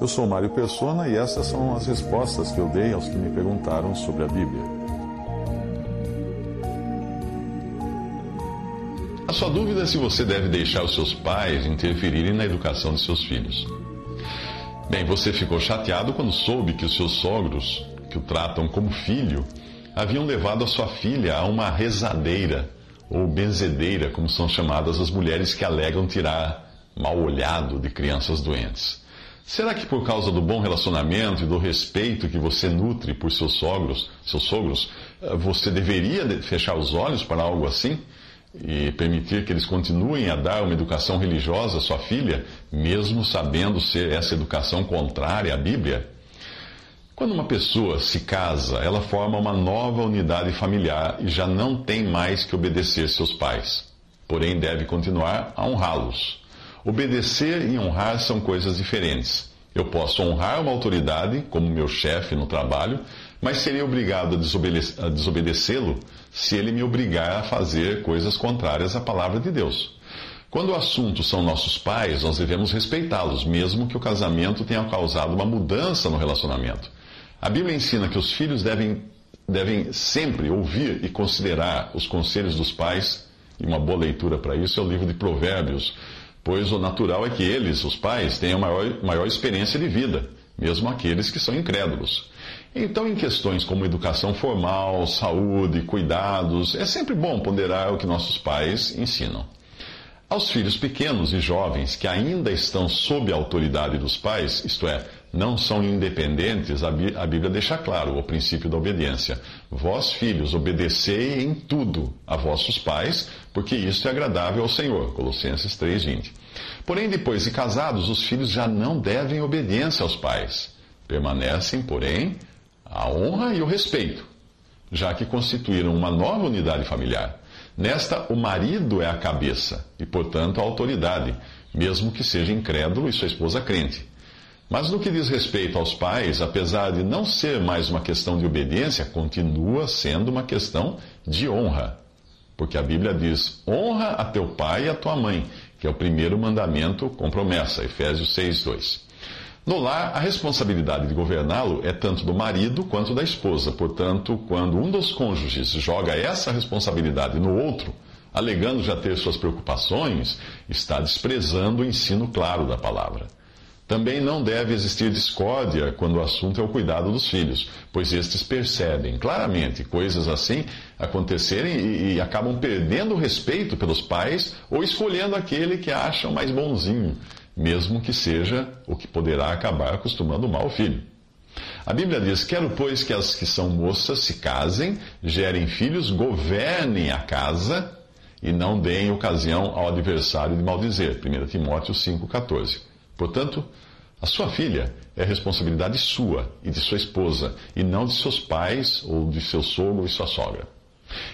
Eu sou Mário Persona e essas são as respostas que eu dei aos que me perguntaram sobre a Bíblia. A sua dúvida é se você deve deixar os seus pais interferirem na educação de seus filhos. Bem, você ficou chateado quando soube que os seus sogros, que o tratam como filho, haviam levado a sua filha a uma rezadeira, ou benzedeira, como são chamadas as mulheres que alegam tirar mal olhado de crianças doentes. Será que por causa do bom relacionamento e do respeito que você nutre por seus sogros, seus sogros, eh, você deveria fechar os olhos para algo assim? E permitir que eles continuem a dar uma educação religiosa à sua filha, mesmo sabendo ser essa educação contrária à Bíblia? Quando uma pessoa se casa, ela forma uma nova unidade familiar e já não tem mais que obedecer seus pais. Porém, deve continuar a honrá-los. Obedecer e honrar são coisas diferentes. Eu posso honrar uma autoridade, como meu chefe no trabalho, mas serei obrigado a desobedecê-lo se ele me obrigar a fazer coisas contrárias à palavra de Deus. Quando o assunto são nossos pais, nós devemos respeitá-los, mesmo que o casamento tenha causado uma mudança no relacionamento. A Bíblia ensina que os filhos devem, devem sempre ouvir e considerar os conselhos dos pais, e uma boa leitura para isso é o livro de Provérbios, pois o natural é que eles, os pais, tenham maior, maior experiência de vida, mesmo aqueles que são incrédulos. Então, em questões como educação formal, saúde, cuidados, é sempre bom ponderar o que nossos pais ensinam. Aos filhos pequenos e jovens que ainda estão sob a autoridade dos pais, isto é, não são independentes, a Bíblia deixa claro o princípio da obediência. Vós, filhos, obedecei em tudo a vossos pais, porque isto é agradável ao Senhor. Colossenses 3,20. Porém, depois de casados, os filhos já não devem obediência aos pais. Permanecem, porém, a honra e o respeito, já que constituíram uma nova unidade familiar. Nesta, o marido é a cabeça e, portanto, a autoridade, mesmo que seja incrédulo e sua esposa crente. Mas no que diz respeito aos pais, apesar de não ser mais uma questão de obediência, continua sendo uma questão de honra. Porque a Bíblia diz: honra a teu pai e a tua mãe, que é o primeiro mandamento com promessa, Efésios 6, 2. No lar, a responsabilidade de governá-lo é tanto do marido quanto da esposa. Portanto, quando um dos cônjuges joga essa responsabilidade no outro, alegando já ter suas preocupações, está desprezando o ensino claro da palavra. Também não deve existir discórdia quando o assunto é o cuidado dos filhos, pois estes percebem claramente coisas assim acontecerem e, e acabam perdendo o respeito pelos pais ou escolhendo aquele que acham mais bonzinho mesmo que seja o que poderá acabar acostumando mal o filho. A Bíblia diz: Quero, pois, que as que são moças se casem, gerem filhos, governem a casa e não deem ocasião ao adversário de maldizer. 1 Timóteo 5,14. Portanto, a sua filha é responsabilidade sua e de sua esposa, e não de seus pais ou de seu sogro e sua sogra.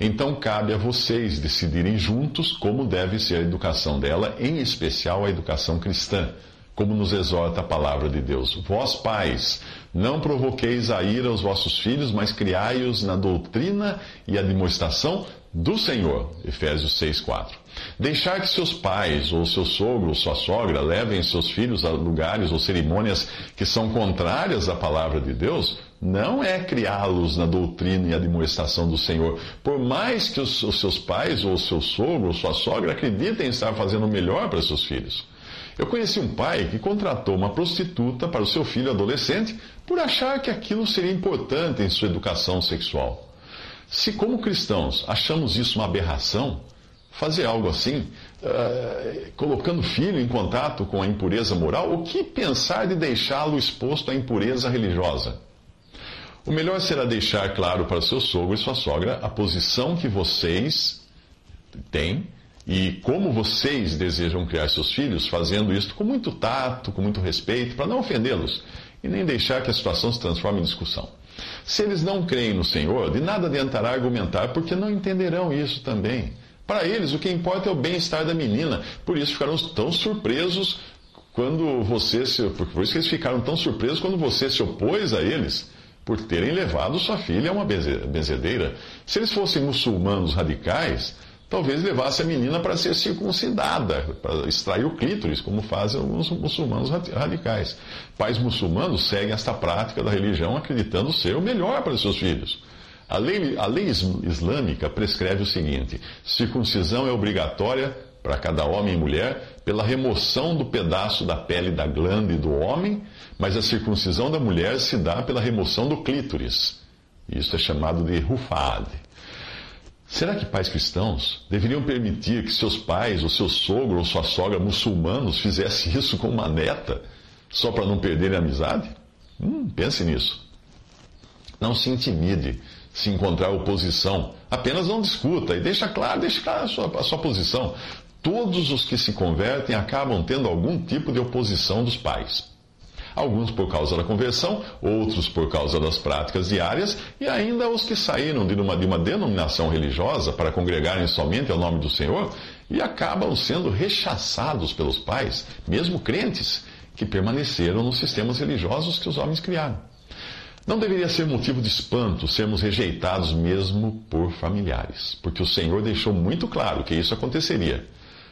Então cabe a vocês decidirem juntos como deve ser a educação dela, em especial a educação cristã, como nos exorta a palavra de Deus. Vós, pais, não provoqueis a ira aos vossos filhos, mas criai-os na doutrina e admoestação do Senhor. Efésios 6,4. Deixar que seus pais, ou seu sogro, ou sua sogra, levem seus filhos a lugares ou cerimônias que são contrárias à palavra de Deus, não é criá-los na doutrina e admoestação do Senhor. Por mais que os, os seus pais, ou seu sogro, ou sua sogra acreditem estar fazendo o melhor para seus filhos. Eu conheci um pai que contratou uma prostituta para o seu filho adolescente por achar que aquilo seria importante em sua educação sexual. Se, como cristãos, achamos isso uma aberração, fazer algo assim, uh, colocando o filho em contato com a impureza moral, o que pensar de deixá-lo exposto à impureza religiosa? O melhor será deixar claro para seu sogro e sua sogra a posição que vocês têm E como vocês desejam criar seus filhos, fazendo isso com muito tato, com muito respeito, para não ofendê-los e nem deixar que a situação se transforme em discussão. Se eles não creem no Senhor, de nada adiantará argumentar, porque não entenderão isso também. Para eles, o que importa é o bem-estar da menina. Por isso ficaram tão surpresos quando você se. Por isso que eles ficaram tão surpresos quando você se opôs a eles por terem levado sua filha a uma benzedeira. Se eles fossem muçulmanos radicais, talvez levasse a menina para ser circuncidada, para extrair o clítoris, como fazem os muçulmanos radicais. Pais muçulmanos seguem esta prática da religião acreditando ser o melhor para seus filhos. A lei, a lei islâmica prescreve o seguinte: circuncisão é obrigatória para cada homem e mulher pela remoção do pedaço da pele da glande do homem, mas a circuncisão da mulher se dá pela remoção do clítoris. Isso é chamado de rufad. Será que pais cristãos deveriam permitir que seus pais, ou seu sogro ou sua sogra muçulmanos fizessem isso com uma neta, só para não perderem a amizade? Hum, pense nisso. Não se intimide se encontrar oposição. Apenas não discuta e deixa claro, deixa claro a sua, a sua posição. Todos os que se convertem acabam tendo algum tipo de oposição dos pais. Alguns por causa da conversão, outros por causa das práticas diárias, e ainda os que saíram de uma, de uma denominação religiosa para congregarem somente ao nome do Senhor e acabam sendo rechaçados pelos pais, mesmo crentes, que permaneceram nos sistemas religiosos que os homens criaram. Não deveria ser motivo de espanto sermos rejeitados mesmo por familiares, porque o Senhor deixou muito claro que isso aconteceria.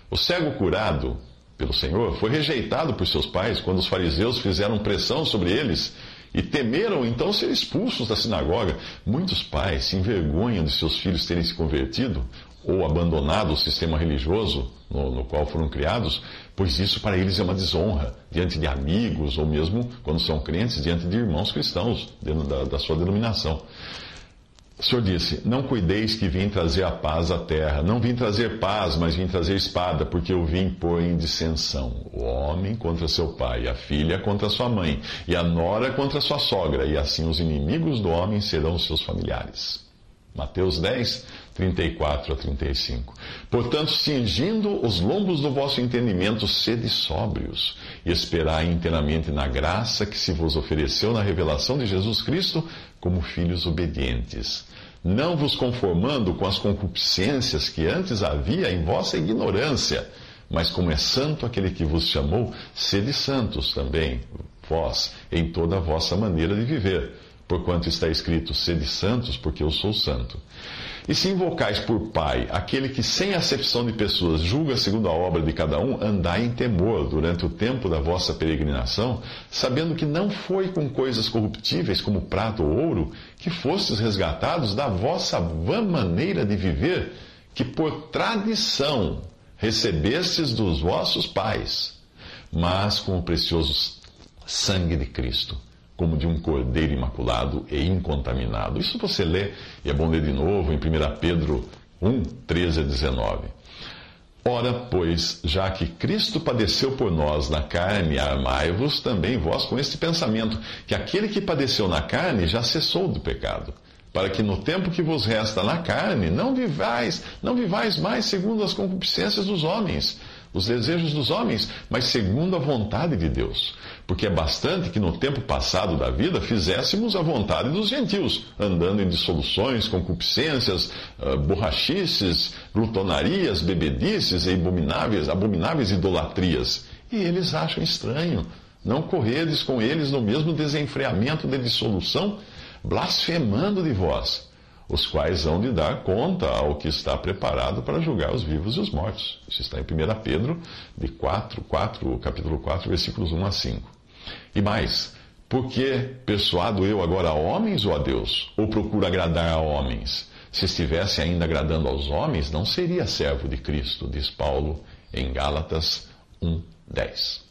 O cego curado pelo Senhor foi rejeitado por seus pais quando os fariseus fizeram pressão sobre eles e temeram então ser expulsos da sinagoga. Muitos pais se envergonham de seus filhos terem se convertido ou abandonado o sistema religioso no, no, qual foram criados, pois isso para eles é uma desonra diante de amigos ou mesmo quando são crentes diante de irmãos cristãos dentro da, da sua denominação. O Senhor disse: Não cuideis que vim trazer a paz à terra. Não vim trazer paz, mas vim trazer espada, porque eu vim pôr em dissensão o homem contra seu pai, a filha contra sua mãe, e a nora contra sua sogra, e assim os inimigos do homem serão seus familiares. Mateus 10, 34 a 35. Portanto, cingindo os lombos do vosso entendimento, sede sóbrios, e esperai inteiramente na graça que se vos ofereceu na revelação de Jesus Cristo como filhos obedientes não vos conformando com as concupiscências que antes havia em vossa ignorância, mas como é santo aquele que vos chamou, sede santos também, vós, em toda a vossa maneira de viver, porquanto está escrito: sede santos, porque eu sou santo. E se invocais por Pai aquele que, sem acepção de pessoas, julga segundo a obra de cada um, andai em temor durante o tempo da vossa peregrinação, sabendo que não foi com coisas corruptíveis como prata ou ouro que fostes resgatados da vossa vã maneira de viver, que por tradição recebestes dos vossos pais, mas com o precioso sangue de Cristo como de um cordeiro imaculado e incontaminado. Isso você lê, e é bom ler de novo, em 1 Pedro 1, 13 a 19. Ora, pois, já que Cristo padeceu por nós na carne, armai-vos também vós com este pensamento, que aquele que padeceu na carne já cessou do pecado, para que no tempo que vos resta na carne não vivais, não vivais mais segundo as concupiscências dos homens os desejos dos homens, mas segundo a vontade de Deus. Porque é bastante que no tempo passado da vida fizéssemos a vontade dos gentios, andando em dissoluções, concupiscências, uh, borrachices, glutonarias, bebedices e abomináveis, abomináveis idolatrias. E eles acham estranho não corredes com eles no mesmo desenfreamento de dissolução, blasfemando de vós os quais hão de dar conta ao que está preparado para julgar os vivos e os mortos. Isso está em 1 Pedro, de 4, 4, capítulo 4, versículos 1 a 5. E mais, por que persuado eu agora a homens ou a Deus? Ou procuro agradar a homens? Se estivesse ainda agradando aos homens, não seria servo de Cristo, diz Paulo em Gálatas 1, 10.